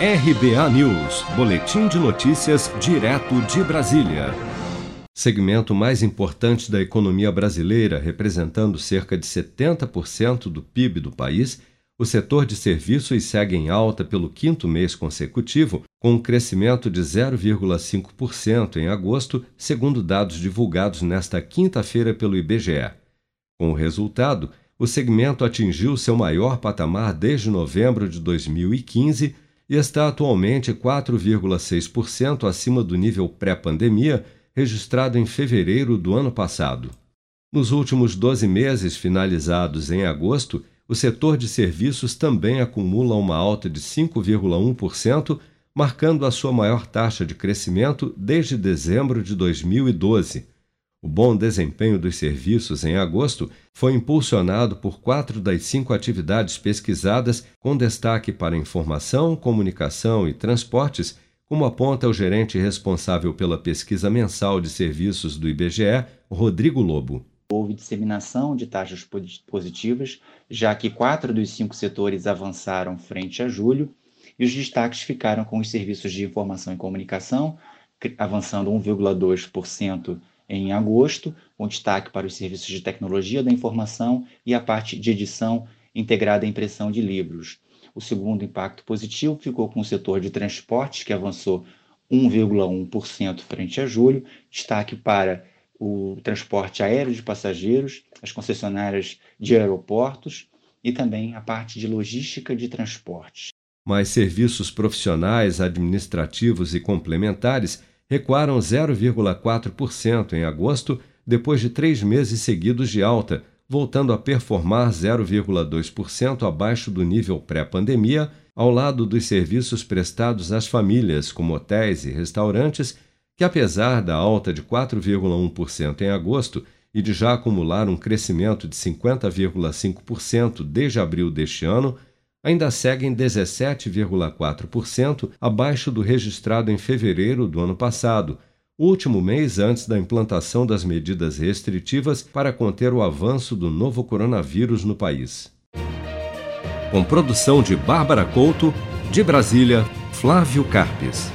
RBA News, Boletim de Notícias, direto de Brasília. Segmento mais importante da economia brasileira, representando cerca de 70% do PIB do país, o setor de serviços segue em alta pelo quinto mês consecutivo, com um crescimento de 0,5% em agosto, segundo dados divulgados nesta quinta-feira pelo IBGE. Com o resultado, o segmento atingiu seu maior patamar desde novembro de 2015 e está atualmente 4,6% acima do nível pré-pandemia registrado em fevereiro do ano passado. Nos últimos 12 meses finalizados em agosto, o setor de serviços também acumula uma alta de 5,1%, marcando a sua maior taxa de crescimento desde dezembro de 2012. O bom desempenho dos serviços em agosto foi impulsionado por quatro das cinco atividades pesquisadas, com destaque para informação, comunicação e transportes, como aponta o gerente responsável pela pesquisa mensal de serviços do IBGE, Rodrigo Lobo. Houve disseminação de taxas positivas, já que quatro dos cinco setores avançaram frente a julho, e os destaques ficaram com os serviços de informação e comunicação, avançando 1,2% em agosto, com destaque para os serviços de tecnologia da informação e a parte de edição integrada à impressão de livros. O segundo impacto positivo ficou com o setor de transportes, que avançou 1,1% frente a julho, destaque para o transporte aéreo de passageiros, as concessionárias de aeroportos e também a parte de logística de transportes. Mais serviços profissionais, administrativos e complementares recuaram 0,4% em agosto, depois de três meses seguidos de alta, voltando a performar 0,2% abaixo do nível pré-pandemia, ao lado dos serviços prestados às famílias, como hotéis e restaurantes, que, apesar da alta de 4,1% em agosto e de já acumular um crescimento de 50,5% desde abril deste ano, ainda seguem 17,4% abaixo do registrado em fevereiro do ano passado, último mês antes da implantação das medidas restritivas para conter o avanço do novo coronavírus no país. Com produção de Bárbara Couto, de Brasília, Flávio Carpes.